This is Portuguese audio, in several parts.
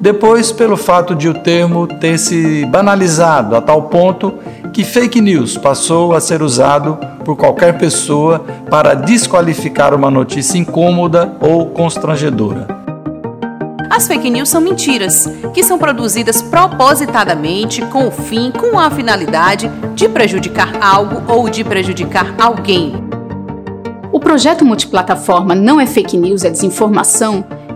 Depois, pelo fato de o termo ter se banalizado a tal ponto que fake news passou a ser usado por qualquer pessoa para desqualificar uma notícia incômoda ou constrangedora. As fake news são mentiras, que são produzidas propositadamente com o fim, com a finalidade de prejudicar algo ou de prejudicar alguém. O projeto multiplataforma Não é Fake News, é Desinformação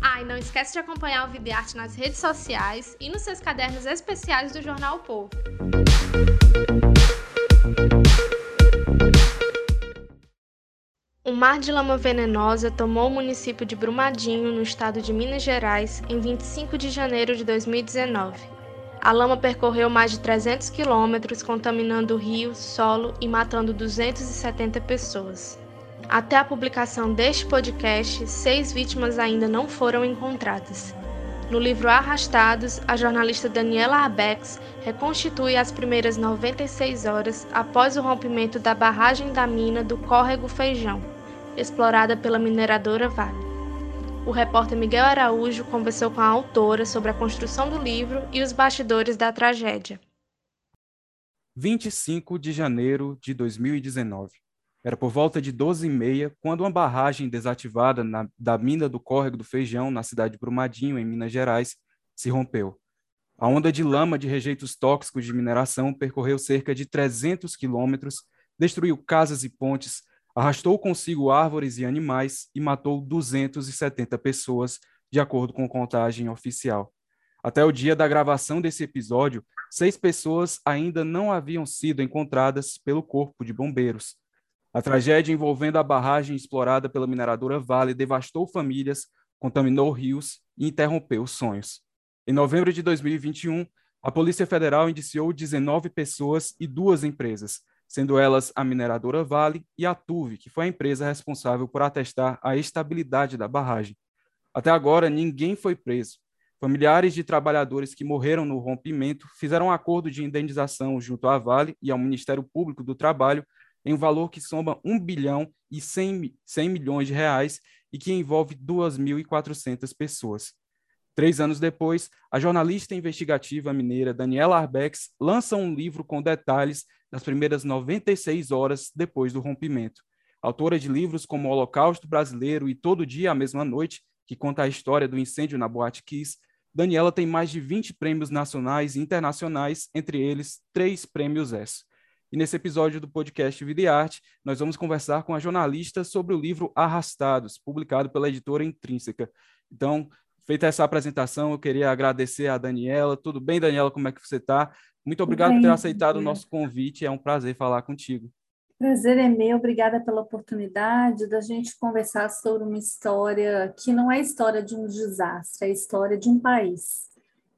Ah, e não esquece de acompanhar o Videarte nas redes sociais e nos seus cadernos especiais do Jornal o Povo. Um mar de lama venenosa tomou o município de Brumadinho, no estado de Minas Gerais, em 25 de janeiro de 2019. A lama percorreu mais de 300 quilômetros, contaminando o rio, solo e matando 270 pessoas. Até a publicação deste podcast, seis vítimas ainda não foram encontradas. No livro Arrastados, a jornalista Daniela Arbex reconstitui as primeiras 96 horas após o rompimento da barragem da mina do Córrego Feijão, explorada pela mineradora Vale. O repórter Miguel Araújo conversou com a autora sobre a construção do livro e os bastidores da tragédia. 25 de janeiro de 2019. Era por volta de 12h30 quando uma barragem desativada na, da mina do Córrego do Feijão, na cidade de Brumadinho, em Minas Gerais, se rompeu. A onda de lama de rejeitos tóxicos de mineração percorreu cerca de 300 quilômetros, destruiu casas e pontes, arrastou consigo árvores e animais e matou 270 pessoas, de acordo com contagem oficial. Até o dia da gravação desse episódio, seis pessoas ainda não haviam sido encontradas pelo Corpo de Bombeiros. A tragédia envolvendo a barragem explorada pela mineradora Vale devastou famílias, contaminou rios e interrompeu sonhos. Em novembro de 2021, a Polícia Federal indiciou 19 pessoas e duas empresas, sendo elas a mineradora Vale e a Tuve, que foi a empresa responsável por atestar a estabilidade da barragem. Até agora, ninguém foi preso. Familiares de trabalhadores que morreram no rompimento fizeram um acordo de indenização junto à Vale e ao Ministério Público do Trabalho em um valor que soma 1 bilhão e 100, 100 milhões de reais e que envolve 2.400 pessoas. Três anos depois, a jornalista investigativa mineira Daniela Arbex lança um livro com detalhes das primeiras 96 horas depois do rompimento. Autora de livros como Holocausto Brasileiro e Todo Dia a Mesma Noite, que conta a história do incêndio na Boate Kiss, Daniela tem mais de 20 prêmios nacionais e internacionais, entre eles três prêmios ESSO. E nesse episódio do podcast Vida e Arte, nós vamos conversar com a jornalista sobre o livro Arrastados, publicado pela editora Intrínseca. Então, feita essa apresentação, eu queria agradecer a Daniela. Tudo bem, Daniela? Como é que você está? Muito obrigado por ter aceitado o nosso convite. É um prazer falar contigo. Prazer é meu, obrigada pela oportunidade da gente conversar sobre uma história que não é história de um desastre, é história de um país.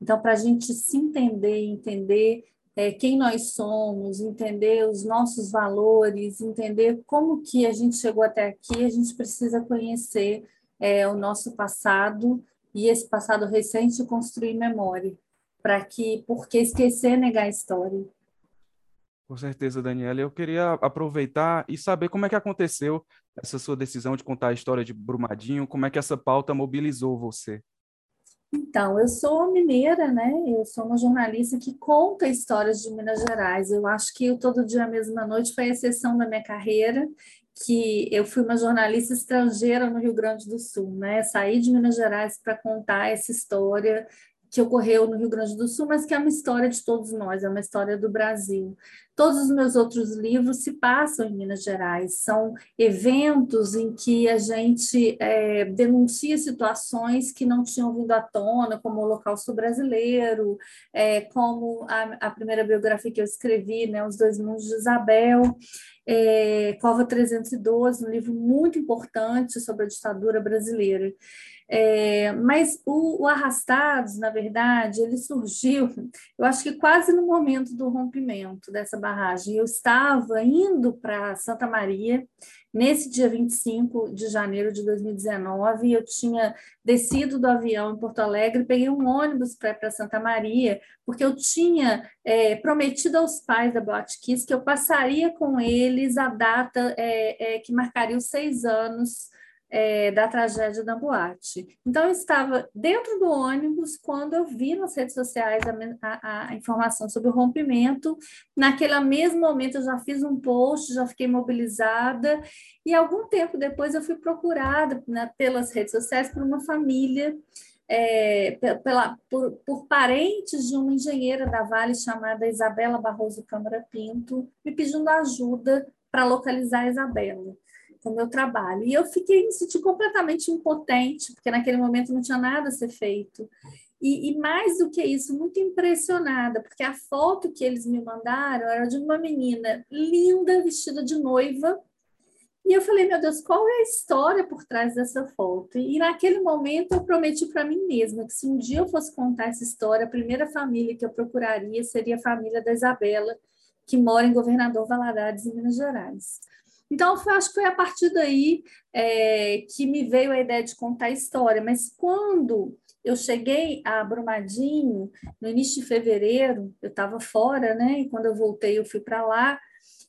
Então, para a gente se entender, entender é, quem nós somos, entender os nossos valores, entender como que a gente chegou até aqui, a gente precisa conhecer é, o nosso passado e esse passado recente construir memória, para que, porque esquecer negar a história. Com certeza, Daniela. Eu queria aproveitar e saber como é que aconteceu essa sua decisão de contar a história de Brumadinho, como é que essa pauta mobilizou você? Então, eu sou mineira, né? Eu sou uma jornalista que conta histórias de Minas Gerais. Eu acho que o Todo Dia Mesma Noite foi a exceção da minha carreira, que eu fui uma jornalista estrangeira no Rio Grande do Sul, né? Saí de Minas Gerais para contar essa história que ocorreu no Rio Grande do Sul, mas que é uma história de todos nós, é uma história do Brasil. Todos os meus outros livros se passam em Minas Gerais, são eventos em que a gente é, denuncia situações que não tinham vindo à tona, como o Holocausto Brasileiro, é, como a, a, primeira biografia que eu escrevi, né, Os Dois Mundos de Isabel, é, Cova 312, um livro muito importante sobre a ditadura brasileira. É, mas o, o, Arrastados, na verdade, ele surgiu, eu acho que quase no momento do rompimento dessa barragem. Eu estava indo para Santa Maria nesse dia 25 de janeiro de 2019. Eu tinha descido do avião em Porto Alegre, peguei um ônibus para para Santa Maria, porque eu tinha é, prometido aos pais da Boate que eu passaria com eles a data é, é que marcaria os seis anos é, da tragédia da boate. Então, eu estava dentro do ônibus quando eu vi nas redes sociais a, a, a, informação sobre o rompimento. Naquele mesmo momento, eu já fiz um post, já fiquei mobilizada, e algum tempo depois eu fui procurada né, pelas redes sociais por uma família. É, pela, por, por, parentes de uma engenheira da Vale chamada Isabela Barroso Câmara Pinto, me pedindo ajuda para localizar a Isabela com o meu trabalho. E eu fiquei me senti completamente impotente, porque naquele momento não tinha nada a ser feito. E, e, mais do que isso, muito impressionada, porque a foto que eles me mandaram era de uma menina linda, vestida de noiva. E eu falei, meu Deus, qual é a história por trás dessa foto? E naquele momento eu prometi para mim mesma que se um dia eu fosse contar essa história, a primeira família que eu procuraria seria a família da Isabela, que mora em Governador Valadares, em Minas Gerais. Então, eu acho que foi a partir daí é, que me veio a ideia de contar a história. Mas quando eu cheguei a Brumadinho, no início de fevereiro, eu estava fora, né? E quando eu voltei, eu fui para lá.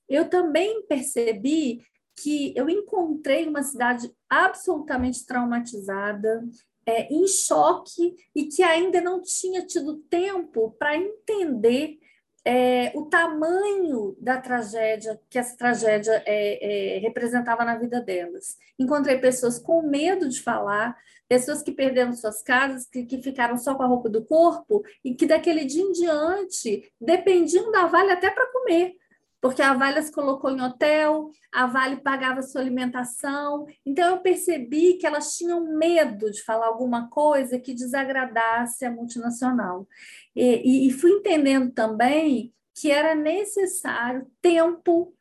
Eu também percebi que eu encontrei uma cidade absolutamente traumatizada, é, em choque e que ainda não tinha tido tempo para entender é, o tamanho da tragédia que essa tragédia é, é, representava na vida delas. Encontrei pessoas com medo de falar, pessoas que perderam suas casas, que, que ficaram só com a roupa do corpo e que daquele dia em diante dependiam da Vale até para comer porque a Vale as colocou em hotel, a Vale pagava sua alimentação. Então eu percebi que elas tinham medo de falar alguma coisa que desagradasse a multinacional. E, e fui entendendo também que era necessário tempo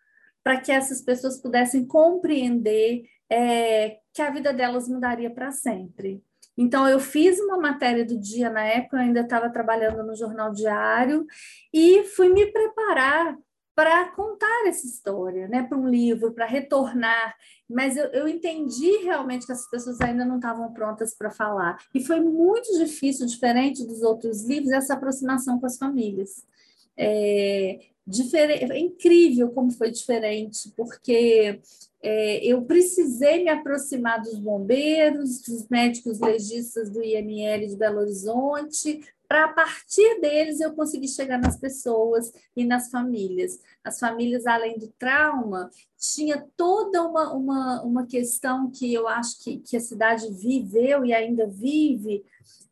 para que essas pessoas pudessem compreender é, que a vida delas mudaria para sempre. Então, eu fiz uma matéria do dia na época, eu ainda estava trabalhando no jornal diário, e fui me preparar para contar essa história, né, para um livro, para retornar. Mas eu, eu, entendi realmente que essas pessoas ainda não estavam prontas para falar. E foi muito difícil, diferente dos outros livros, essa aproximação com as famílias. É, é incrível como foi diferente, porque é, eu precisei me aproximar dos bombeiros, dos médicos legistas do IML de Belo Horizonte, para a partir deles eu conseguir chegar nas pessoas e nas famílias. As famílias, além do trauma, tinha toda uma, uma, uma questão que eu acho que, que a cidade viveu e ainda vive,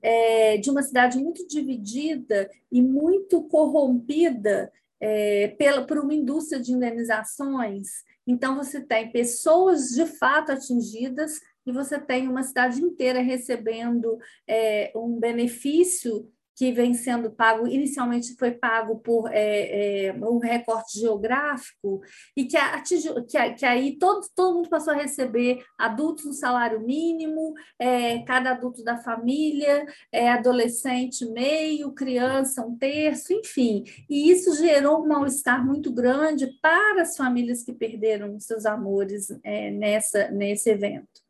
é, de uma cidade muito dividida e muito corrompida é, pela, por uma indústria de indenizações. Então, você tem pessoas de fato atingidas e você tem uma cidade inteira recebendo é, um benefício que vem sendo pago, inicialmente foi pago por é, é, um recorte geográfico, e que, atingiu, que, que aí todo, todo mundo passou a receber adultos no salário mínimo, é, cada adulto da família, é, adolescente meio, criança um terço, enfim. E isso gerou um mal-estar muito grande para as famílias que perderam seus amores é, nessa, nesse evento.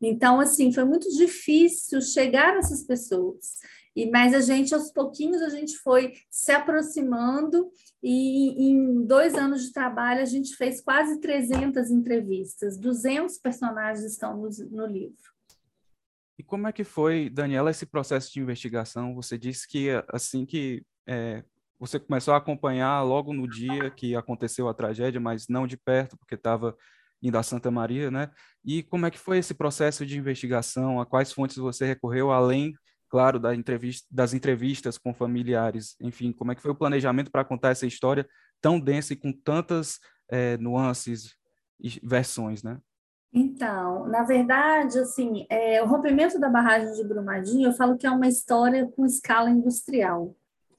Então, assim, foi muito difícil chegar nessas pessoas. E, mas a gente, aos pouquinhos, a gente foi se aproximando e em dois anos de trabalho a gente fez quase 300 entrevistas, 200 personagens estão no, no livro. E como é que foi, Daniela, esse processo de investigação? Você disse que assim que é, você começou a acompanhar logo no dia que aconteceu a tragédia, mas não de perto, porque estava indo a Santa Maria, né? E como é que foi esse processo de investigação? A quais fontes você recorreu, além claro, da entrevista, das entrevistas com familiares, enfim, como é que foi o planejamento para contar essa história tão densa e com tantas é, nuances e versões, né? Então, na verdade, assim, é, o rompimento da barragem de Brumadinho, eu falo que é uma história com escala industrial.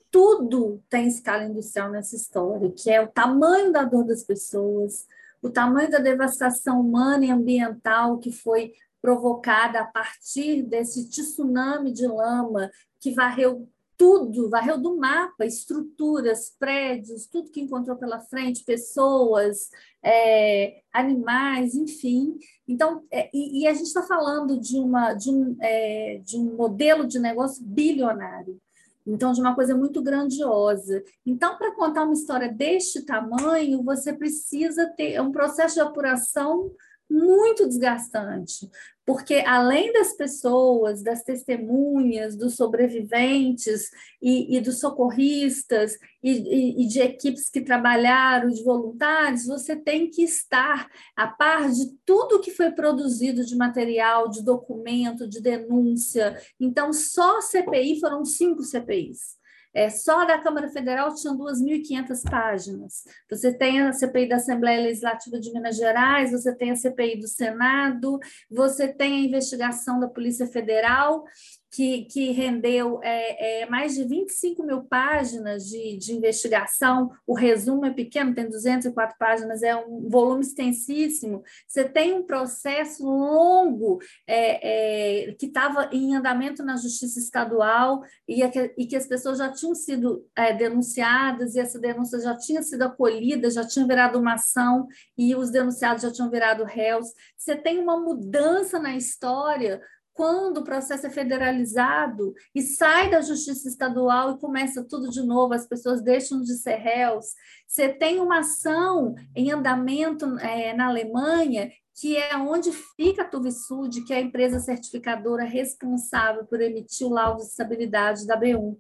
Tudo tem escala industrial nessa história, que é o tamanho da dor das pessoas, o tamanho da devastação humana e ambiental que foi provocada a partir desse tsunami de lama que varreu tudo, varreu do mapa, estruturas, prédios, tudo que encontrou pela frente, pessoas, é, animais, enfim. Então, é, e, e, a gente está falando de, uma, de, um, é, de um modelo de negócio bilionário. Então, de uma coisa muito grandiosa. Então, para contar uma história deste tamanho, você precisa ter um processo de apuração muito desgastante, porque além das pessoas, das testemunhas, dos sobreviventes e, e dos socorristas e, e, e, de equipes que trabalharam, de voluntários, você tem que estar a par de tudo que foi produzido de material, de documento, de denúncia. Então, só CPI foram cinco CPIs. É, só da Câmara Federal tinham 2.500 páginas. Você tem a CPI da Assembleia Legislativa de Minas Gerais, você tem a CPI do Senado, você tem a investigação da Polícia Federal, que, que rendeu é, é, mais de 25 mil páginas de, de investigação. O resumo é pequeno, tem 204 páginas, é um volume extensíssimo. Você tem um processo longo é, é que estava em andamento na Justiça Estadual e, que, e que as pessoas já tinham sido é, denunciadas e essa denúncia já tinha sido acolhida, já tinha virado uma ação e os denunciados já tinham virado réus. Você tem uma mudança na história quando o processo é federalizado e sai da justiça estadual e começa tudo de novo, as pessoas deixam de ser réus. Você tem uma ação em andamento é, na Alemanha, que é onde fica a Tuvisud, que é a empresa certificadora responsável por emitir o laudo de estabilidade da B1.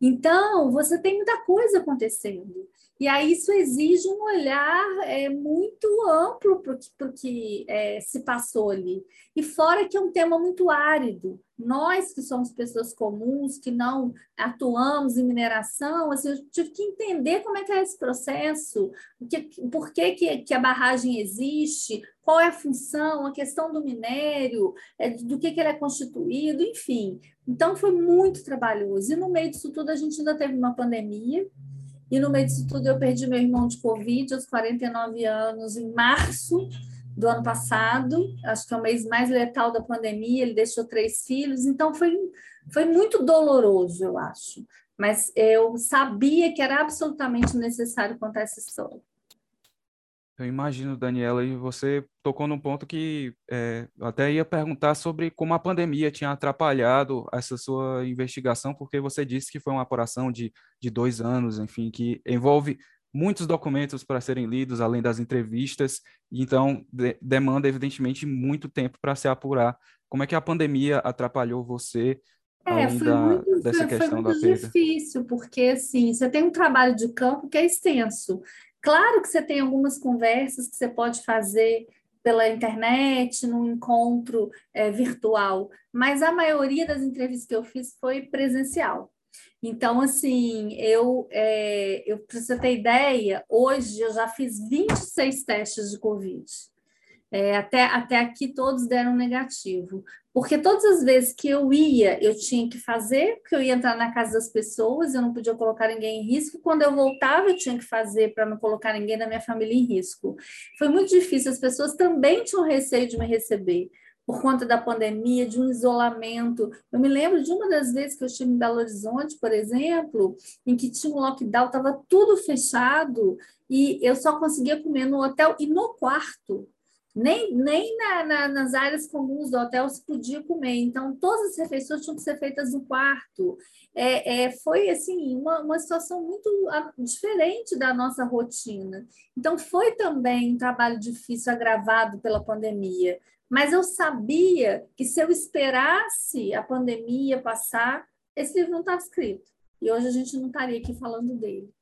Então, você tem muita coisa acontecendo. E aí isso exige um olhar é, muito amplo para o que é, se passou ali. E fora que é um tema muito árido. Nós que somos pessoas comuns, que não atuamos em mineração, assim, eu tive que entender como é que é esse processo, que, por que, que, que a barragem existe, qual é a função, a questão do minério, é, do que, que ele é constituído, enfim. Então foi muito trabalhoso. E no meio disso tudo a gente ainda teve uma pandemia, e no meio disso tudo, eu perdi meu irmão de Covid aos 49 anos, em março do ano passado. Acho que é o mês mais letal da pandemia. Ele deixou três filhos, então foi, foi muito doloroso, eu acho. Mas eu sabia que era absolutamente necessário contar essa história. Eu imagino, Daniela, e você tocou num ponto que é, eu até ia perguntar sobre como a pandemia tinha atrapalhado essa sua investigação, porque você disse que foi uma apuração de, de dois anos, enfim, que envolve muitos documentos para serem lidos, além das entrevistas, então de, demanda, evidentemente, muito tempo para se apurar. Como é que a pandemia atrapalhou você é, foi da, muito, dessa foi, questão foi muito difícil, porque assim, você tem um trabalho de campo que é extenso. Claro que você tem algumas conversas que você pode fazer pela internet, num encontro é, virtual, mas a maioria das entrevistas que eu fiz foi presencial. Então, assim, eu, é, eu para você ter ideia, hoje eu já fiz 26 testes de Covid. É, até, até aqui todos deram negativo. Porque todas as vezes que eu ia, eu tinha que fazer, porque eu ia entrar na casa das pessoas, eu não podia colocar ninguém em risco. Quando eu voltava, eu tinha que fazer para não colocar ninguém da minha família em risco. Foi muito difícil, as pessoas também tinham receio de me receber por conta da pandemia, de um isolamento. Eu me lembro de uma das vezes que eu estive em Belo Horizonte, por exemplo, em que tinha um lockdown, estava tudo fechado e eu só conseguia comer no hotel e no quarto. Nem, nem na, na, nas áreas comuns do hotel se podia comer. Então, todas as refeições tinham que ser feitas no quarto. É, é, foi assim uma, uma situação muito diferente da nossa rotina. Então, foi também um trabalho difícil, agravado pela pandemia. Mas eu sabia que se eu esperasse a pandemia passar, esse livro não estava escrito. E hoje a gente não estaria aqui falando dele.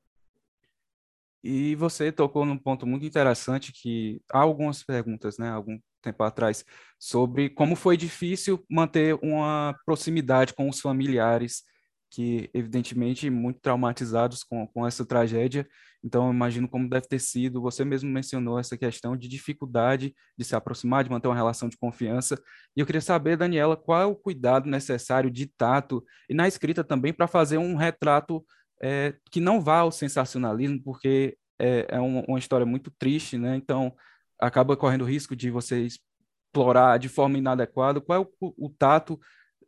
E você tocou num ponto muito interessante que há algumas perguntas, né, algum tempo atrás, sobre como foi difícil manter uma proximidade com os familiares que, evidentemente, muito traumatizados com, com essa tragédia. Então, imagino como deve ter sido. Você mesmo mencionou essa questão de dificuldade de se aproximar, de manter uma relação de confiança. E eu queria saber, Daniela, qual é o cuidado necessário de tato e na escrita também para fazer um retrato é, que não vá ao sensacionalismo, porque é, é uma, uma história muito triste, né? Então, acaba correndo o risco de você explorar de forma inadequada. Qual é o, o tato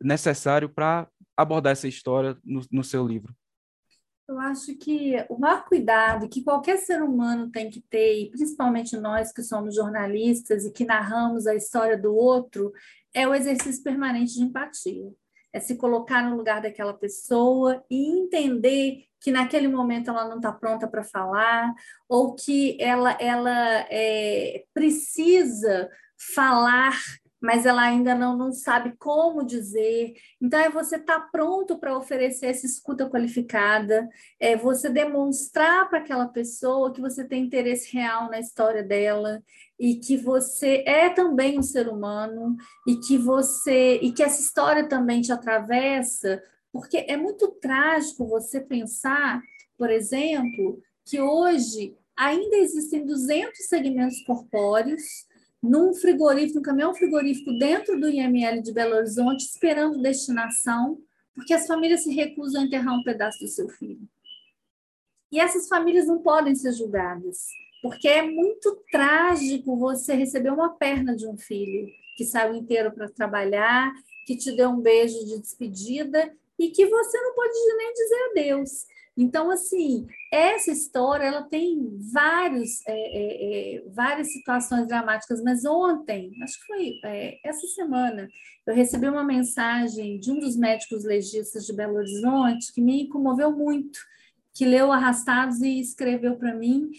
necessário para abordar essa história no, no seu livro? Eu acho que o maior cuidado que qualquer ser humano tem que ter, e principalmente nós que somos jornalistas e que narramos a história do outro, é o exercício permanente de empatia. É se colocar no lugar daquela pessoa e entender que naquele momento ela não está pronta para falar, ou que ela, ela é, precisa falar mas ela ainda não, não sabe como dizer. Então, é você estar tá pronto para oferecer essa escuta qualificada, é você demonstrar para aquela pessoa que você tem interesse real na história dela e que você é também um ser humano e que você e que essa história também te atravessa, porque é muito trágico você pensar, por exemplo, que hoje ainda existem 200 segmentos corpóreos num frigorífico, um caminhão frigorífico dentro do IML de Belo Horizonte, esperando destinação, porque as famílias se recusam a enterrar um pedaço do seu filho. E essas famílias não podem ser julgadas, porque é muito trágico você receber uma perna de um filho que saiu inteiro para trabalhar, que te deu um beijo de despedida e que você não pode nem dizer adeus. Então, assim, essa história ela tem vários, é, é, é, várias situações dramáticas, mas ontem, acho que foi é, essa semana, eu recebi uma mensagem de um dos médicos legistas de Belo Horizonte que me comoveu muito, que leu Arrastados e escreveu para mim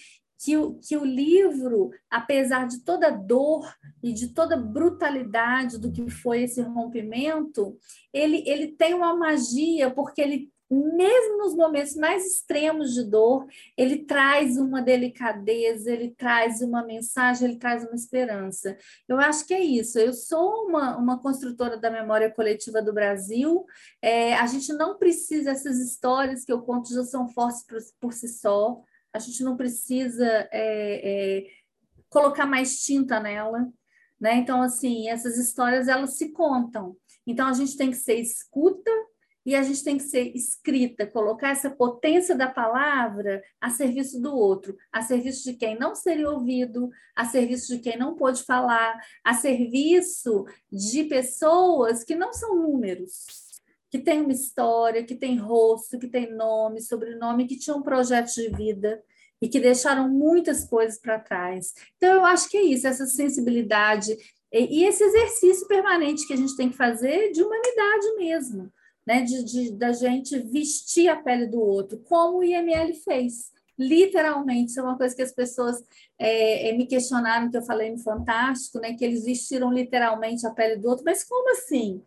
que o, que o livro, apesar de toda dor e de toda brutalidade do que foi esse rompimento, ele, ele tem uma magia, porque ele mesmo nos momentos mais extremos de dor, ele traz uma delicadeza, ele traz uma mensagem, ele traz uma esperança. Eu acho que é isso. Eu sou uma, uma construtora da memória coletiva do Brasil. É, a gente não precisa, essas histórias que eu conto já são fortes por, por si só. A gente não precisa é, é, colocar mais tinta nela. Né? Então, assim, essas histórias elas se contam. Então, a gente tem que ser escuta e a gente tem que ser escrita, colocar essa potência da palavra a serviço do outro, a serviço de quem não seria ouvido, a serviço de quem não pôde falar, a serviço de pessoas que não são números, que têm uma história, que têm rosto, que têm nome, sobrenome, que tinham um projeto de vida e que deixaram muitas coisas para trás. Então, eu acho que é isso, essa sensibilidade e esse exercício permanente que a gente tem que fazer de humanidade mesmo né, de, de, da gente vestir a pele do outro, como o IML fez. Literalmente, isso é uma coisa que as pessoas é, é, me questionaram, que eu falei no Fantástico, né, que eles vestiram literalmente a pele do outro, mas como assim?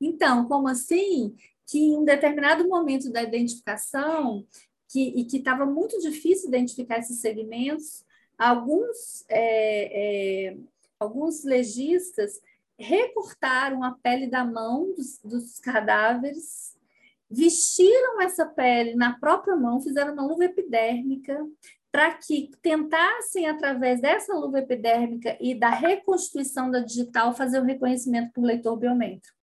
Então, como assim que em um determinado momento da identificação, que, e que estava muito difícil identificar esses segmentos, alguns, é, é alguns legistas recortaram a pele da mão dos, dos cadáveres, vestiram essa pele na própria mão, fizeram uma luva epidérmica, para que tentassem, através dessa luva epidérmica e da reconstituição da digital, fazer o reconhecimento por leitor biométrico.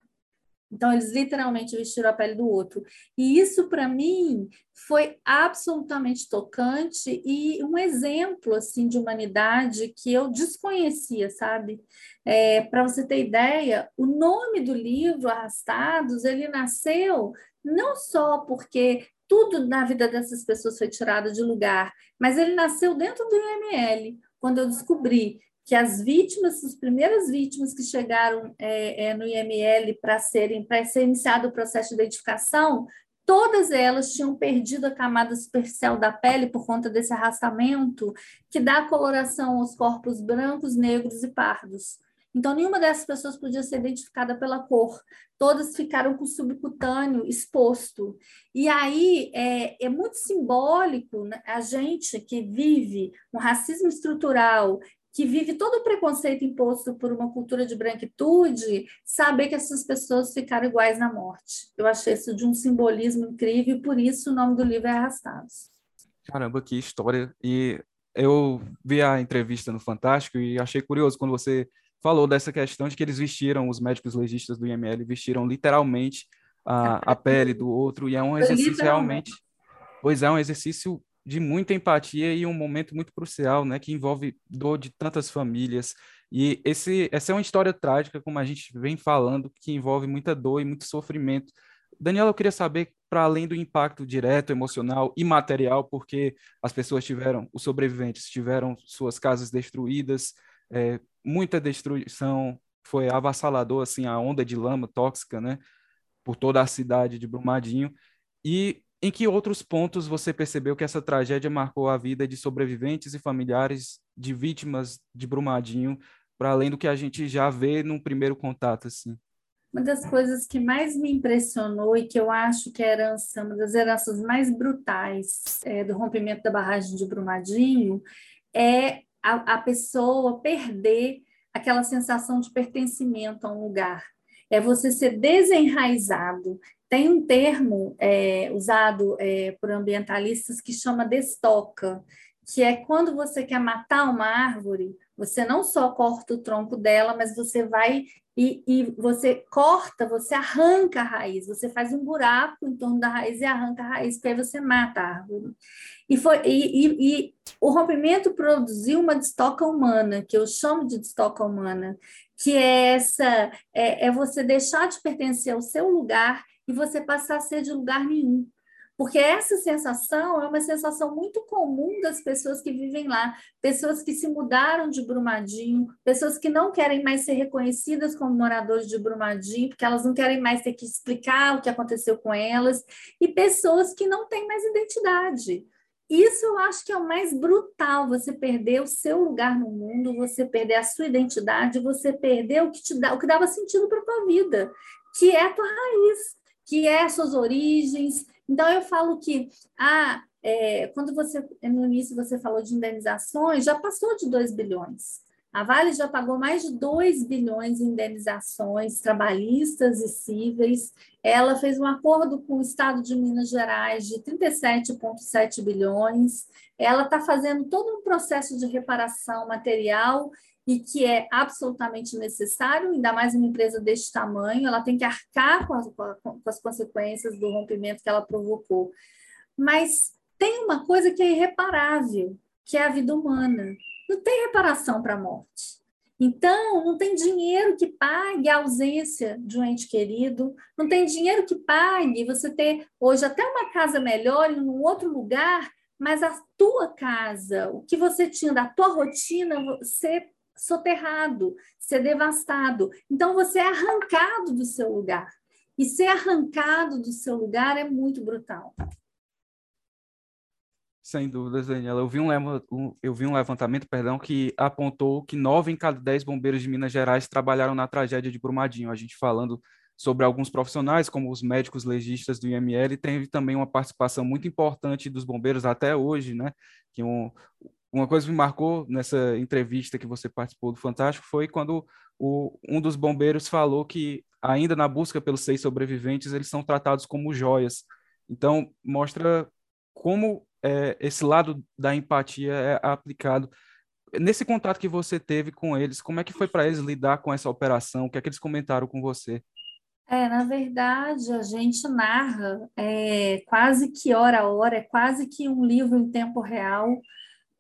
Então, eles literalmente vestiram a pele do outro. E isso, para mim, foi absolutamente tocante e um exemplo assim de humanidade que eu desconhecia, sabe? É, para você ter ideia, o nome do livro, Arrastados, ele nasceu não só porque tudo na vida dessas pessoas foi tirado de lugar, mas ele nasceu dentro do IML, quando eu descobri que as vítimas, as primeiras vítimas que chegaram é, é, no IML para serem para ser iniciado o processo de identificação, todas elas tinham perdido a camada superficial da pele por conta desse arrastamento que dá coloração aos corpos brancos, negros e pardos. Então, nenhuma dessas pessoas podia ser identificada pela cor. Todas ficaram com o subcutâneo exposto. E aí é, é muito simbólico né? a gente que vive um racismo estrutural que vive todo o preconceito imposto por uma cultura de branquitude, saber que essas pessoas ficaram iguais na morte. Eu achei isso de um simbolismo incrível e por isso o nome do livro é Arrastados. Caramba, que história! E eu vi a entrevista no Fantástico e achei curioso quando você falou dessa questão de que eles vestiram, os médicos legistas do IML vestiram literalmente a, a pele do outro, e é um exercício realmente. Pois é, um exercício de muita empatia e um momento muito crucial, né, que envolve dor de tantas famílias. E esse, essa é uma história trágica, como a gente vem falando, que envolve muita dor e muito sofrimento. Daniela, eu queria saber, para além do impacto direto, emocional e material, porque as pessoas tiveram, os sobreviventes tiveram suas casas destruídas, é, muita destruição, foi avassalador, assim, a onda de lama tóxica, né, por toda a cidade de Brumadinho. E em que outros pontos você percebeu que essa tragédia marcou a vida de sobreviventes e familiares de vítimas de Brumadinho, para além do que a gente já vê num primeiro contato, assim? Uma das coisas que mais me impressionou e que eu acho que é herança, uma das heranças mais brutais é, do rompimento da barragem de Brumadinho, é a, a pessoa perder aquela sensação de pertencimento a um lugar. É você ser desenraizado, tem um termo é, usado é, por ambientalistas que chama destoca, que é quando você quer matar uma árvore, você não só corta o tronco dela, mas você vai e, e, você corta, você arranca a raiz, você faz um buraco em torno da raiz e arranca a raiz, porque aí você mata a árvore. E, foi, e, e, o rompimento produziu uma destoca humana, que eu chamo de destoca humana, que é essa é, é você deixar de pertencer ao seu lugar e você passar a ser de lugar nenhum. Porque essa sensação é uma sensação muito comum das pessoas que vivem lá, pessoas que se mudaram de Brumadinho, pessoas que não querem mais ser reconhecidas como moradores de Brumadinho, porque elas não querem mais ter que explicar o que aconteceu com elas, e pessoas que não têm mais identidade. Isso eu acho que é o mais brutal, você perder o seu lugar no mundo, você perder a sua identidade, você perder o que te dá, o que dava sentido para tua vida, que é a tua raiz que é suas origens. Então, eu falo que ah, é, quando você, no início, você falou de indenizações, já passou de 2 bilhões. A Vale já pagou mais de 2 bilhões em indenizações trabalhistas e cíveis. Ela fez um acordo com o Estado de Minas Gerais de 37,7 bilhões. Ela está fazendo todo um processo de reparação material e que é absolutamente necessário, ainda mais uma empresa deste tamanho, ela tem que arcar com as, com as consequências do rompimento que ela provocou. Mas tem uma coisa que é irreparável, que é a vida humana. Não tem reparação para a morte. Então, não tem dinheiro que pague a ausência de um ente querido, não tem dinheiro que pague você ter hoje até uma casa melhor em um outro lugar, mas a tua casa, o que você tinha da tua rotina, você soterrado, ser devastado. Então, você é arrancado do seu lugar. E ser arrancado do seu lugar é muito brutal. Sem dúvidas, Daniela. Eu vi um, eu vi um levantamento perdão, que apontou que nove em cada dez bombeiros de Minas Gerais trabalharam na tragédia de Brumadinho. A gente falando sobre alguns profissionais, como os médicos legistas do IML, teve também uma participação muito importante dos bombeiros até hoje, né? Que um, uma coisa que me marcou nessa entrevista que você participou do Fantástico foi quando o, um dos bombeiros falou que, ainda na busca pelos seis sobreviventes, eles são tratados como joias. Então, mostra como é, esse lado da empatia é aplicado. Nesse contato que você teve com eles, como é que foi para eles lidar com essa operação? O que é que eles comentaram com você? É, na verdade, a gente narra é, quase que hora a hora, é quase que um livro em tempo real,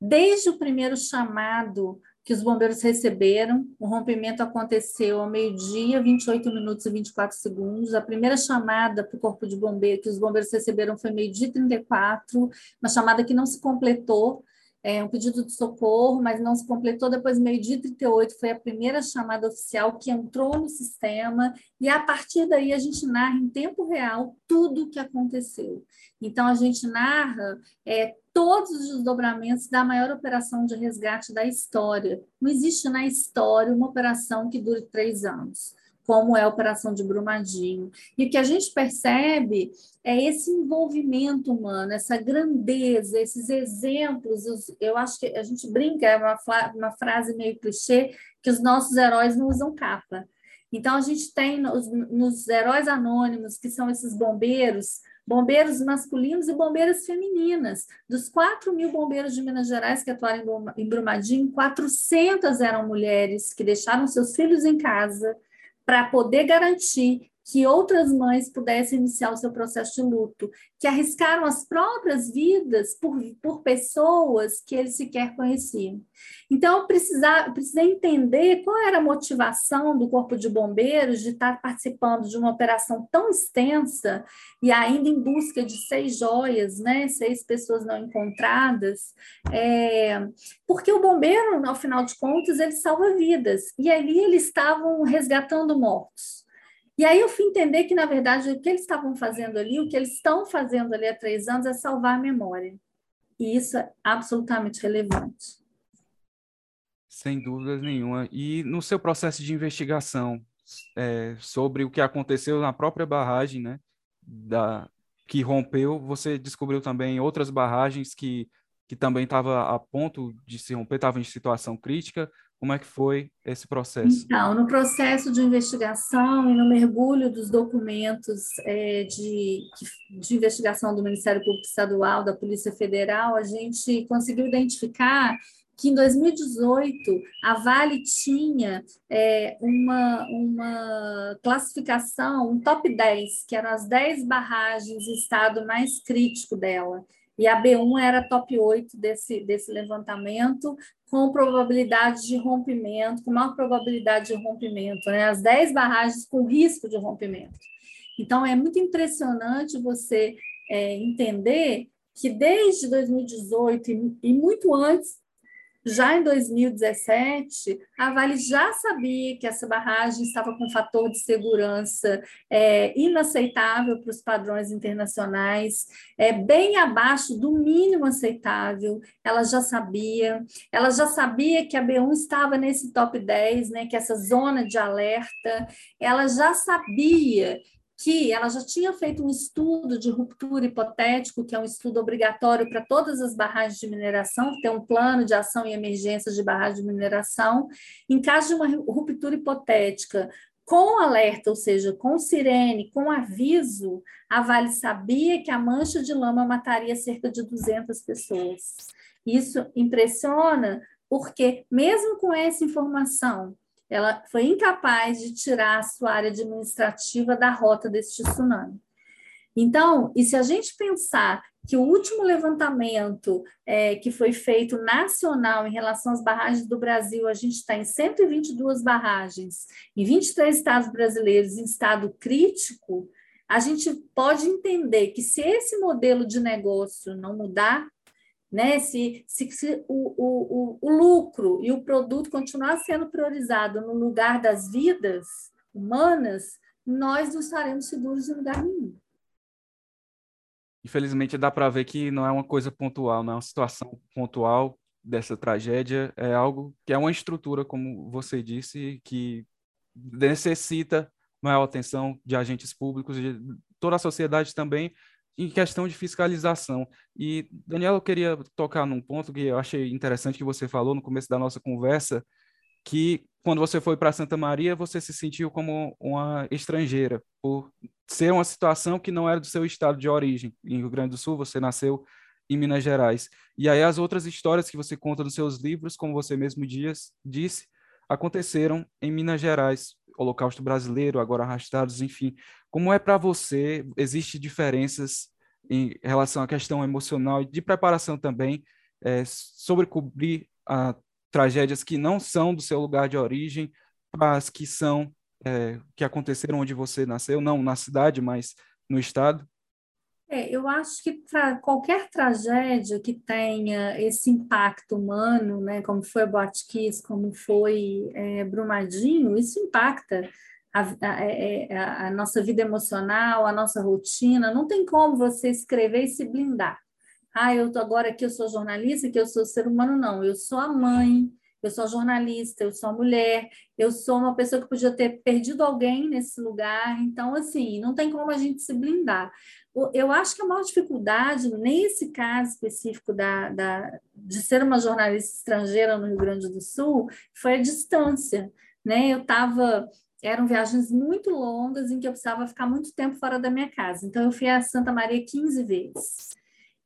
desde o primeiro chamado que os bombeiros receberam. O rompimento aconteceu ao meio-dia, 28 minutos e 24 segundos. A primeira chamada para o Corpo de Bombeiros que os bombeiros receberam foi meio-dia 34, uma chamada que não se completou é, um pedido de socorro, mas não se completou. Depois, meio-dia 38, foi a primeira chamada oficial que entrou no sistema, e a partir daí a gente narra em tempo real tudo o que aconteceu. Então, a gente narra é, todos os desdobramentos da maior operação de resgate da história. Não existe na história uma operação que dure três anos como é a operação de Brumadinho. E o que a gente percebe é esse envolvimento humano, essa grandeza, esses exemplos. Eu acho que a gente brinca, é uma, uma frase meio clichê, que os nossos heróis não usam capa. Então, a gente tem nos, nos heróis anônimos, que são esses bombeiros, bombeiros masculinos e bombeiras femininas. Dos 4 mil bombeiros de Minas Gerais que atuaram em Brumadinho, 400 eram mulheres que deixaram seus filhos em casa, para poder garantir que outras mães pudessem iniciar o seu processo de luto, que arriscaram as próprias vidas por, por pessoas que eles sequer conheciam. Então, eu precisava, precisei entender qual era a motivação do Corpo de Bombeiros de estar participando de uma operação tão extensa e ainda em busca de seis joias, né, seis pessoas não encontradas, é, porque o bombeiro, ao final de contas, ele salva vidas, e ali eles estavam resgatando mortos. E aí eu fui entender que, na verdade, o que eles estavam fazendo ali, o que eles estão fazendo ali há três anos é salvar a memória. E isso é absolutamente relevante. Sem dúvida nenhuma. E no seu processo de investigação é, sobre o que aconteceu na própria barragem, né, da, que rompeu, você descobriu também outras barragens que, que também estavam a ponto de se romper, estavam em situação crítica. Como é que foi esse processo? Então, no processo de investigação e no mergulho dos documentos é, de, de investigação do Ministério Público Estadual, da Polícia Federal, a gente conseguiu identificar que em 2018 a Vale tinha é, uma, uma classificação, um top 10, que eram as 10 barragens, estado mais crítico dela e a B1 era top 8 desse, desse levantamento, com probabilidade de rompimento, com maior probabilidade de rompimento, né? as 10 barragens com risco de rompimento. Então, é muito impressionante você é, entender que desde 2018 e, e muito antes já em 2017, a Vale já sabia que essa barragem estava com um fator de segurança é, inaceitável para os padrões internacionais, é, bem abaixo do mínimo aceitável. Ela já sabia, ela já sabia que a B1 estava nesse top 10, né, que essa zona de alerta, ela já sabia que ela já tinha feito um estudo de ruptura hipotético, que é um estudo obrigatório para todas as barragens de mineração, tem um plano de ação e emergências de barragem de mineração. Em caso de uma ruptura hipotética, com alerta, ou seja, com sirene, com aviso, a Vale sabia que a mancha de lama mataria cerca de 200 pessoas. Isso impressiona porque, mesmo com essa informação, ela foi incapaz de tirar a sua área administrativa da rota deste tsunami. Então, e se a gente pensar que o último levantamento é, que foi feito nacional em relação às barragens do Brasil, a gente está em 122 barragens, em 23 estados brasileiros em estado crítico, a gente pode entender que se esse modelo de negócio não mudar, né? Se, se, se o, o, o, lucro e o produto continuar sendo priorizado no lugar das vidas humanas, nós não estaremos seguros em lugar nenhum. Infelizmente, dá para ver que não é uma coisa pontual, não é uma situação pontual dessa tragédia, é algo que é uma estrutura, como você disse, que necessita maior atenção de agentes públicos, de toda a sociedade também, em questão de fiscalização. E, Daniel, eu queria tocar num ponto que eu achei interessante que você falou no começo da nossa conversa, que quando você foi para Santa Maria, você se sentiu como uma estrangeira, por ser uma situação que não era do seu estado de origem. Em Rio Grande do Sul, você nasceu em Minas Gerais. E aí as outras histórias que você conta nos seus livros, como você mesmo dias, disse, aconteceram em Minas Gerais, Holocausto Brasileiro, agora arrastados, enfim. Como é para você? Existem diferenças em relação à questão emocional e de preparação também é, sobre cobrir a, tragédias que não são do seu lugar de origem, as que são é, que aconteceram onde você nasceu, não na cidade, mas no estado? É, eu acho que tra qualquer tragédia que tenha esse impacto humano, né, como foi Botkiss, como foi é, Brumadinho, isso impacta a, a, é, é, a, a, nossa vida emocional, a nossa rotina. Não tem como você escrever e se blindar. Ah, eu tô agora aqui, eu sou jornalista, que eu sou ser humano, não. Eu sou a mãe, eu sou jornalista, eu sou mulher, eu sou uma pessoa que podia ter perdido alguém nesse lugar. Então, assim, não tem como a gente se blindar. Eu acho que a maior dificuldade, nesse caso específico da, da, de ser uma jornalista estrangeira no Rio Grande do Sul, foi a distância. Né? Eu estava. Eram viagens muito longas em que eu precisava ficar muito tempo fora da minha casa. Então, eu fui a Santa Maria 15 vezes.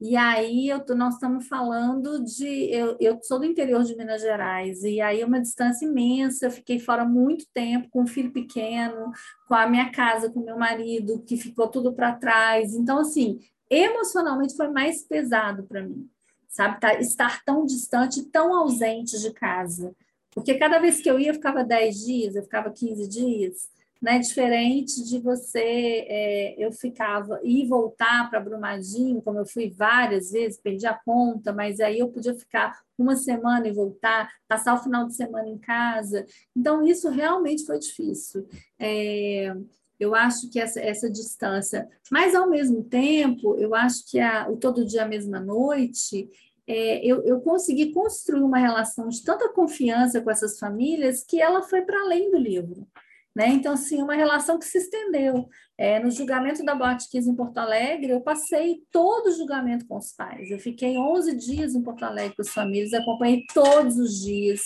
E aí eu, nós estamos falando de. Eu, eu sou do interior de Minas Gerais, e aí é uma distância imensa, eu fiquei fora muito tempo, com um filho pequeno, com a minha casa, com meu marido, que ficou tudo para trás. Então, assim, emocionalmente foi mais pesado para mim, sabe? Tá, estar tão distante, tão ausente de casa. Porque cada vez que eu ia, eu ficava 10 dias, eu ficava 15 dias né? Diferente de você, é, eu ficava e voltar para Brumadinho, como eu fui várias vezes, perdi a conta, mas aí eu podia ficar uma semana e voltar, passar o final de semana em casa. Então, isso realmente foi difícil. É, eu acho que essa, essa distância, mas ao mesmo tempo, eu acho que a, o todo dia, a mesma noite, é, eu, eu, consegui construir uma relação de tanta confiança com essas famílias que ela foi para além do livro. Né? Então, assim, uma relação que se estendeu. É, no julgamento da Botkiss em Porto Alegre, eu passei todo o julgamento com os pais. Eu fiquei 11 dias em Porto Alegre com as famílias, acompanhei todos os dias.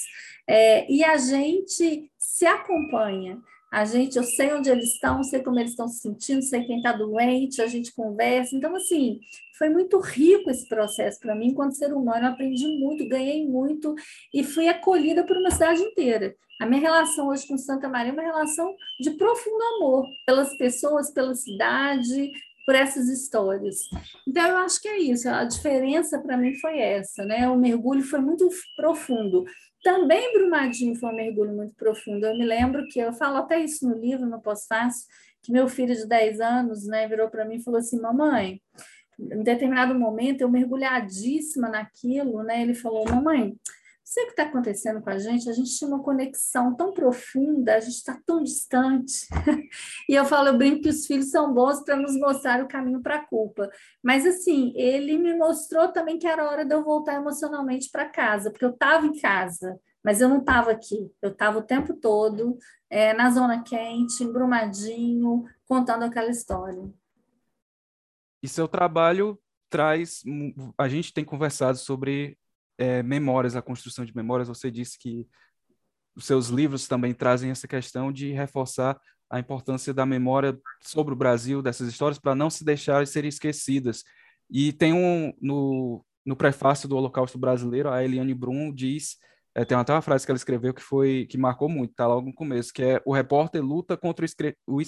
É, e a gente se acompanha. A gente, eu sei onde eles estão, sei como eles estão se sentindo, sei quem está doente, a gente conversa. Então, assim, foi muito rico esse processo para mim, enquanto ser humano. Eu aprendi muito, ganhei muito e fui acolhida por uma cidade inteira. A minha relação hoje com Santa Maria é uma relação de profundo amor pelas pessoas, pela cidade, por essas histórias. Então, eu acho que é isso. A diferença para mim foi essa, né? O mergulho foi muito profundo. Também Brumadinho foi um mergulho muito profundo. Eu me lembro que eu falo até isso no livro, no pós-fácil, que meu filho de 10 anos, né, virou para mim e falou assim: "Mamãe, em determinado momento eu mergulhadíssima naquilo, né? Ele falou: "Mamãe, sei o que está acontecendo com a gente, a gente tinha uma conexão tão profunda, a gente está tão distante. e eu falo, eu brinco que os filhos são bons para nos mostrar o caminho para a culpa. Mas assim, ele me mostrou também que era hora de eu voltar emocionalmente para casa, porque eu estava em casa, mas eu não estava aqui. Eu estava o tempo todo é, na zona quente, embrumadinho, contando aquela história. E seu trabalho traz. A gente tem conversado sobre é, memórias, a construção de memórias. Você disse que os seus livros também trazem essa questão de reforçar a importância da memória sobre o Brasil, dessas histórias, para não se deixarem ser esquecidas. E tem um, no, no prefácio do Holocausto Brasileiro, a Eliane Brum diz, é, tem até uma frase que ela escreveu que foi que marcou muito, está logo no começo, que é o repórter luta contra o, o,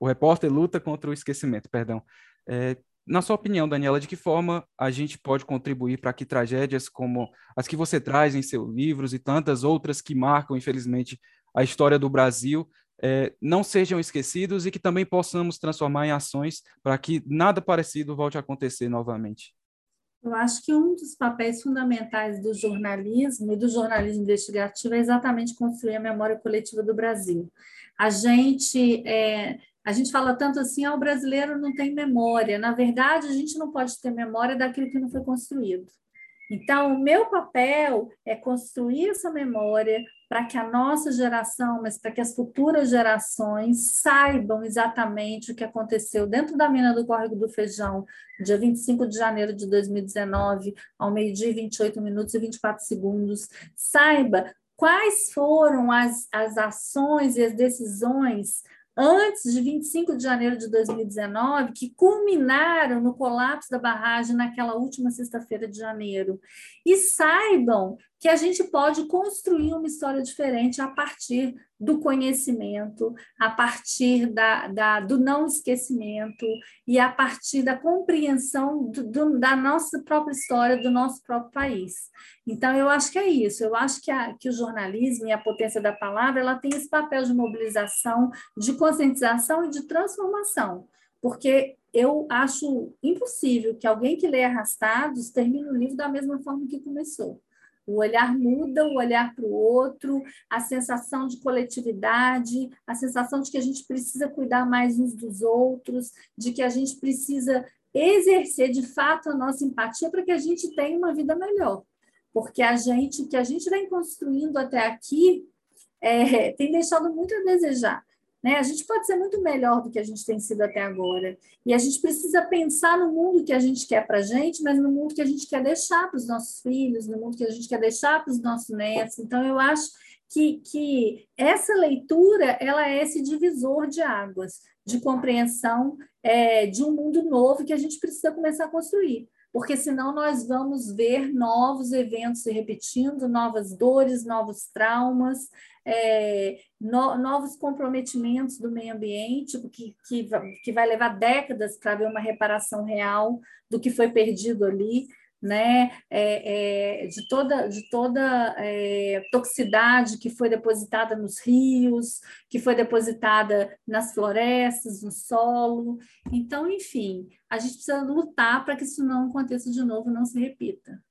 o repórter luta contra o esquecimento, perdão. É, na sua opinião, Daniela, de que forma a gente pode contribuir para que tragédias como as que você traz em seus livros e tantas outras que marcam, infelizmente, a história do Brasil é, não sejam esquecidos e que também possamos transformar em ações para que nada parecido volte a acontecer novamente? Eu acho que um dos papéis fundamentais do jornalismo e do jornalismo investigativo é exatamente construir a memória coletiva do Brasil. A gente é, a gente fala tanto assim, ah, o brasileiro não tem memória. Na verdade, a gente não pode ter memória daquilo que não foi construído. Então, o meu papel é construir essa memória para que a nossa geração, mas para que as futuras gerações saibam exatamente o que aconteceu dentro da mina do Córrego do Feijão, dia 25 de janeiro de 2019, ao meio-dia 28 minutos e 24 segundos. Saiba quais foram as, as ações e as decisões antes de 25 de janeiro de 2019, que culminaram no colapso da barragem naquela última sexta-feira de janeiro. E saibam que a gente pode construir uma história diferente a partir do conhecimento, a partir da, da do não esquecimento e a partir da compreensão do, do, da nossa própria história, do nosso próprio país. Então, eu acho que é isso. Eu acho que, a, que o jornalismo e a potência da palavra ela tem esse papel de mobilização, de conscientização e de transformação. Porque eu acho impossível que alguém que lê Arrastados termine o livro da mesma forma que começou. O olhar muda, o olhar para o outro, a sensação de coletividade, a sensação de que a gente precisa cuidar mais uns dos outros, de que a gente precisa exercer de fato a nossa empatia para que a gente tenha uma vida melhor. Porque a gente, o que a gente vem construindo até aqui, é, tem deixado muito a desejar. Né? A gente pode ser muito melhor do que a gente tem sido até agora. E a gente precisa pensar no mundo que a gente quer para a gente, mas no mundo que a gente quer deixar para os nossos filhos, no mundo que a gente quer deixar para os nossos netos. Então, eu acho que, que essa leitura ela é esse divisor de águas, de compreensão é, de um mundo novo que a gente precisa começar a construir. Porque senão nós vamos ver novos eventos se repetindo, novas dores, novos traumas, é, no, novos comprometimentos do meio ambiente, que, que, que vai levar décadas para ver uma reparação real do que foi perdido ali né, é, é, de toda, de toda é, toxicidade que foi depositada nos rios, que foi depositada nas florestas, no solo. Então, enfim, a gente precisa lutar para que isso não aconteça de novo, não se repita.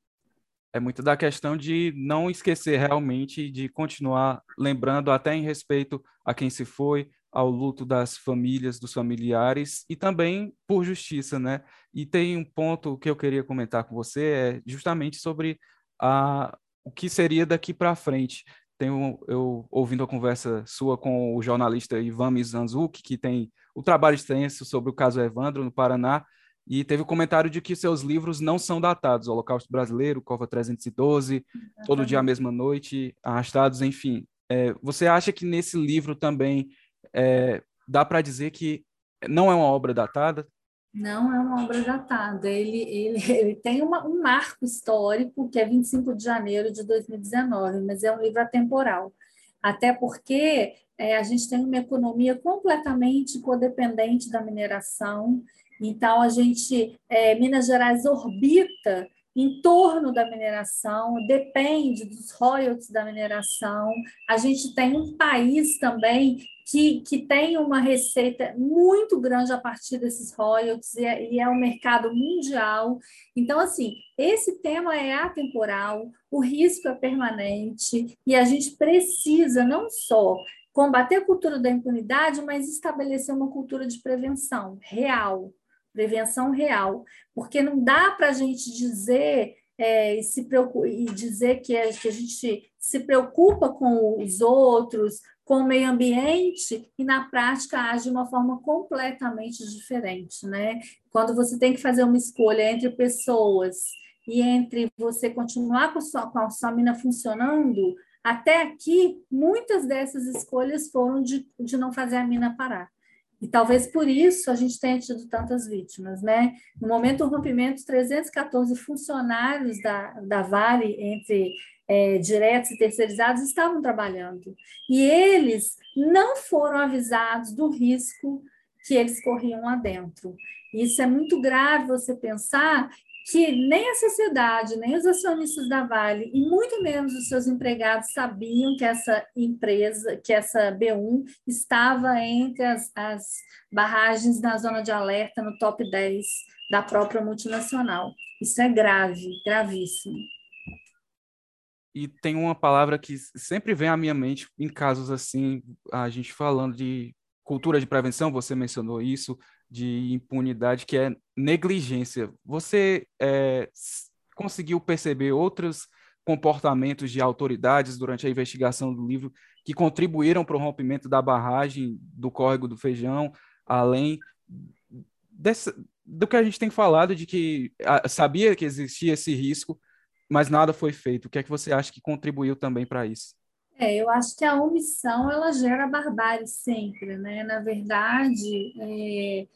É muito da questão de não esquecer realmente, de continuar lembrando até em respeito a quem se foi, ao luto das famílias, dos familiares e também por justiça, né? E tem um ponto que eu queria comentar com você é justamente sobre a, o que seria daqui para frente. Tenho eu ouvindo a conversa sua com o jornalista Ivan Mizanzuki, que tem o trabalho extenso sobre o caso Evandro no Paraná, e teve o um comentário de que seus livros não são datados, Holocausto Brasileiro, Cova 312, Exatamente. Todo Dia a Mesma Noite, Arrastados, enfim. É, você acha que nesse livro também é, dá para dizer que não é uma obra datada? Não é uma obra datada. Ele, ele, ele tem uma, um marco histórico, que é 25 de janeiro de 2019, mas é um livro atemporal. Até porque é, a gente tem uma economia completamente codependente da mineração. Então, a gente, é, Minas Gerais orbita em torno da mineração, depende dos royalties da mineração. A gente tem um país também que, que tem uma receita muito grande a partir desses royalties e é, e é um mercado mundial. Então, assim, esse tema é atemporal, o risco é permanente e a gente precisa não só combater a cultura da impunidade, mas estabelecer uma cultura de prevenção real, prevenção real, porque não dá para a gente dizer é, e, se preocupa, e dizer que a, que a gente se preocupa com os outros, com o meio ambiente, e na prática age de uma forma completamente diferente. Né? Quando você tem que fazer uma escolha entre pessoas e entre você continuar com sua, com a sua mina funcionando, até aqui, muitas dessas escolhas foram de, de não fazer a mina parar. E talvez por isso a gente tenha tido tantas vítimas, né? No momento do rompimento, 314 funcionários da, da Vale, entre é, diretos e terceirizados, estavam trabalhando. E eles não foram avisados do risco que eles corriam lá dentro. Isso é muito grave você pensar que nem a sociedade, nem os acionistas da Vale e muito menos os seus empregados sabiam que essa empresa, que essa B1 estava entre as, as barragens na zona de alerta no top 10 da própria multinacional. Isso é grave, gravíssimo. E tem uma palavra que sempre vem à minha mente em casos assim, a gente falando de cultura de prevenção, você mencionou isso, de impunidade, que é negligência. Você é, conseguiu perceber outros comportamentos de autoridades durante a investigação do livro que contribuíram para o rompimento da barragem do córrego do Feijão, além dessa, do que a gente tem falado de que a, sabia que existia esse risco, mas nada foi feito. O que é que você acha que contribuiu também para isso? É, eu acho que a omissão ela gera barbárie sempre, né? Na verdade, é,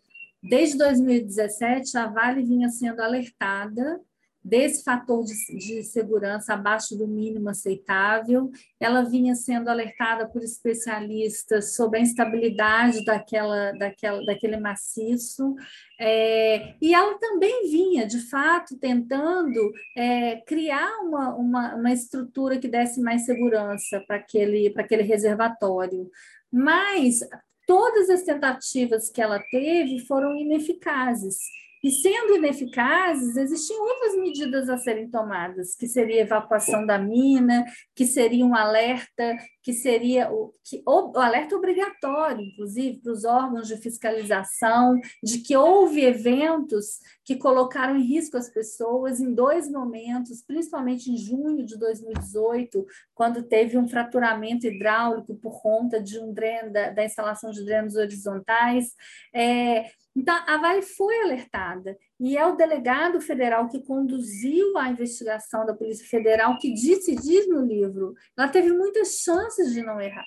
desde 2017 a Vale vinha sendo alertada desse fator de, de, segurança abaixo do mínimo aceitável. Ela vinha sendo alertada por especialistas sobre a instabilidade daquela, daquela, daquele maciço, é, e ela também vinha, de fato, tentando é, criar uma, uma, uma estrutura que desse mais segurança para aquele, aquele reservatório. Mas todas as tentativas que ela teve foram ineficazes. E sendo ineficazes, existiam outras medidas a serem tomadas, que seria evacuação da mina, que seria um alerta, que seria o, que, o, o alerta obrigatório, inclusive, para os órgãos de fiscalização, de que houve eventos que colocaram em risco as pessoas em dois momentos, principalmente em junho de 2018, quando teve um fraturamento hidráulico por conta de um dreno, da, da instalação de drenos horizontais. É, então, a Vale foi alertada, e é o delegado federal que conduziu a investigação da Polícia Federal que disse, diz no livro, ela teve muitas chances de não errar.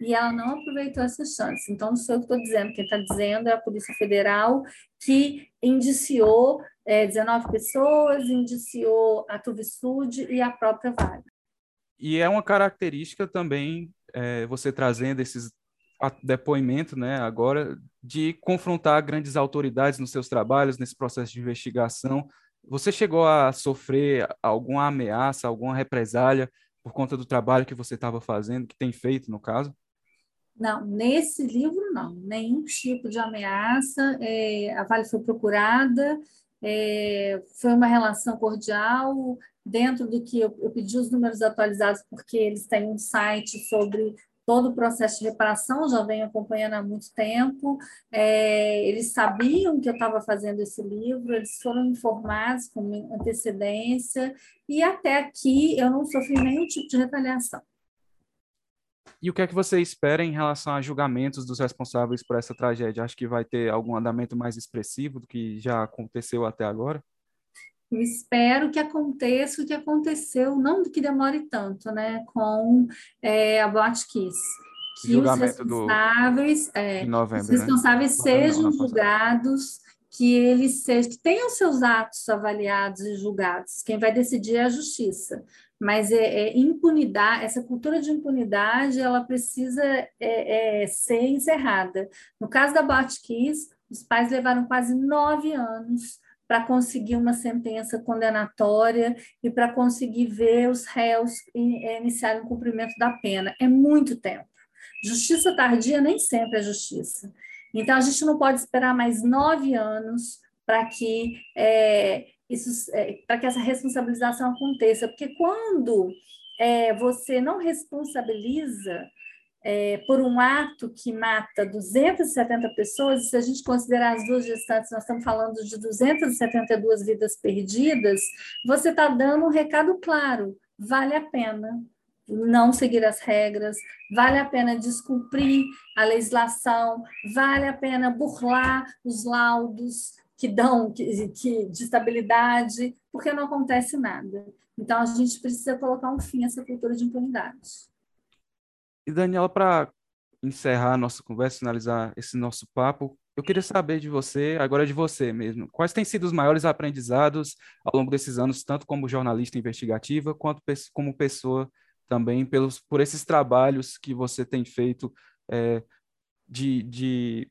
E ela não aproveitou essas chances. Então, não sou eu que estou dizendo, quem está dizendo é a Polícia Federal, que indiciou é, 19 pessoas, indiciou a Tuvisud e a própria Vale. E é uma característica também, é, você trazendo esses depoimento, né, agora, de confrontar grandes autoridades nos seus trabalhos, nesse processo de investigação. Você chegou a sofrer alguma ameaça, alguma represália por conta do trabalho que você estava fazendo, que tem feito, no caso? Não, nesse livro não, nenhum tipo de ameaça. É, a Vale foi procurada, é, foi uma relação cordial, dentro do que eu, eu, pedi os números atualizados, porque eles têm um site sobre todo o processo de reparação, já venho acompanhando há muito tempo. É, eles sabiam que eu estava fazendo esse livro, eles foram informados com antecedência, e até aqui eu não sofri nenhum tipo de retaliação. E o que é que você espera em relação a julgamentos dos responsáveis por essa tragédia? Acho que vai ter algum andamento mais expressivo do que já aconteceu até agora? Eu espero que aconteça o que aconteceu, não que demore tanto, né, com é, a Botkiss. Que os responsáveis, do... é, novembro, os né? responsáveis né? sejam não, não, julgados, que eles sejam, que tenham seus atos avaliados e julgados. Quem vai decidir é a justiça. Mas é, é impunidade, essa cultura de impunidade, ela precisa é, é ser encerrada. No caso da Botkiss, os pais levaram quase nove anos para conseguir uma sentença condenatória e para conseguir ver os réus eh, iniciarem o cumprimento da pena. É muito tempo. Justiça tardia nem sempre é justiça. Então, a gente não pode esperar mais nove anos para que, é, isso, é, que essa responsabilização aconteça, porque quando é, você não responsabiliza é, por um ato que mata 270 pessoas, se a gente considerar as duas gestantes, nós estamos falando de 272 vidas perdidas, você está dando um recado claro: vale a pena não seguir as regras, vale a pena descumprir a legislação, vale a pena burlar os laudos que dão que, que, de estabilidade, porque não acontece nada. Então, a gente precisa colocar um fim a essa cultura de impunidade. E Daniela, para encerrar a nossa conversa, finalizar esse nosso papo, eu queria saber de você, agora de você mesmo, quais têm sido os maiores aprendizados ao longo desses anos, tanto como jornalista investigativa, quanto como pessoa também, pelos, por esses trabalhos que você tem feito é, de, de,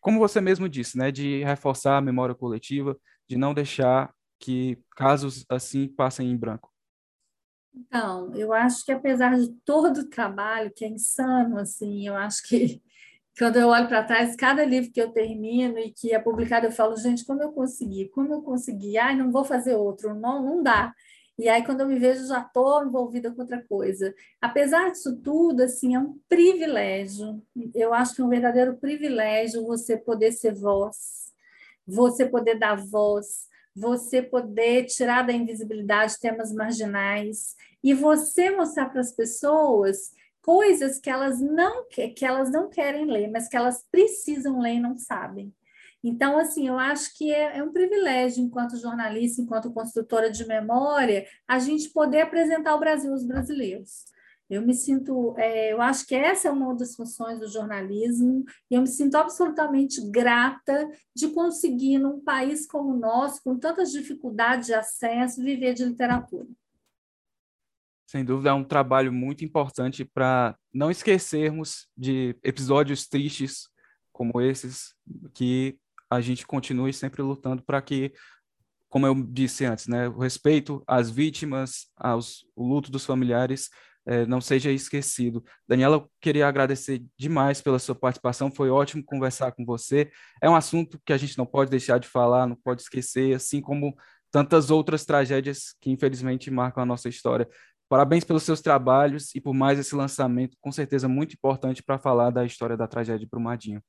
como você mesmo disse, né, de reforçar a memória coletiva, de não deixar que casos assim passem em branco. Então, eu acho que apesar de todo o trabalho, que é insano, assim, eu acho que quando eu olho para trás, cada livro que eu termino e que é publicado, eu falo, gente, como eu consegui? Como eu consegui? Ai, não vou fazer outro, não, não dá. E aí, quando eu me vejo, já estou envolvida com outra coisa. Apesar disso tudo, assim, é um privilégio. Eu acho que é um verdadeiro privilégio você poder ser voz, você poder dar voz, você poder tirar da invisibilidade temas marginais e você mostrar para as pessoas coisas que elas não que elas não querem ler, mas que elas precisam ler e não sabem. Então, assim, eu acho que é, é um privilégio, enquanto jornalista, enquanto construtora de memória, a gente poder apresentar o Brasil aos brasileiros. Eu me sinto, é, eu acho que essa é uma das funções do jornalismo, e eu me sinto absolutamente grata de conseguir, num país como o nosso, com tantas dificuldades de acesso, viver de literatura. Sem dúvida, é um trabalho muito importante para não esquecermos de episódios tristes como esses, que a gente continue sempre lutando para que, como eu disse antes, né, o respeito às vítimas, aos, o luto dos familiares é, não seja esquecido. Daniela, eu queria agradecer demais pela sua participação, foi ótimo conversar com você. É um assunto que a gente não pode deixar de falar, não pode esquecer, assim como tantas outras tragédias que infelizmente marcam a nossa história. Parabéns pelos seus trabalhos e por mais esse lançamento, com certeza muito importante para falar da história da tragédia de Brumadinho.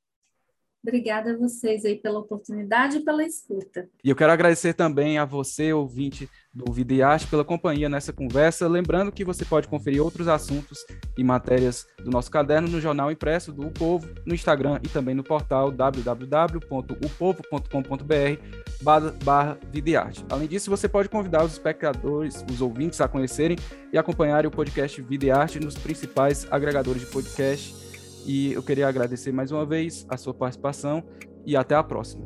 Obrigada a vocês aí pela oportunidade e pela escuta. E eu quero agradecer também a você, ouvinte do Vida e Arte, pela companhia nessa conversa. Lembrando que você pode conferir outros assuntos e matérias do nosso caderno no jornal impresso do O Povo, no Instagram e também no portal www.upovo.com.br barra Vida e Arte. Além disso, você pode convidar os espectadores, os ouvintes a conhecerem e acompanharem o podcast Vida e Arte nos principais agregadores de podcast e eu queria agradecer mais uma vez a sua participação e até a próxima.